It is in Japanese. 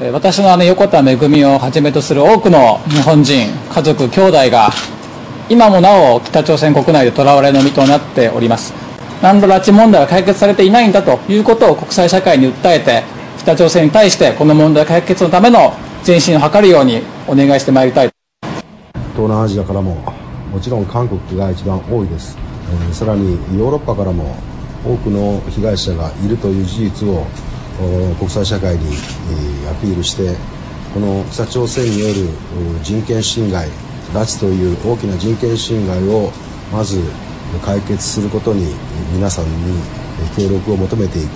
私の姉横田めぐみをはじめとする多くの日本人家族兄弟が今もなお北朝鮮国内で囚われの身となっております。何ら拉致問題は解決されていないんだということを国際社会に訴えて北朝鮮に対してこの問題解決のための前進を図るようにお願いしてまいりたい。東南アジアからももちろん韓国が一番多いです、えー、さらにヨーロッパからも多くの被害者がいるという事実を国際社会にアピールしてこの北朝鮮による人権侵害拉致という大きな人権侵害をまず解決することに皆さんに協力を求めていく。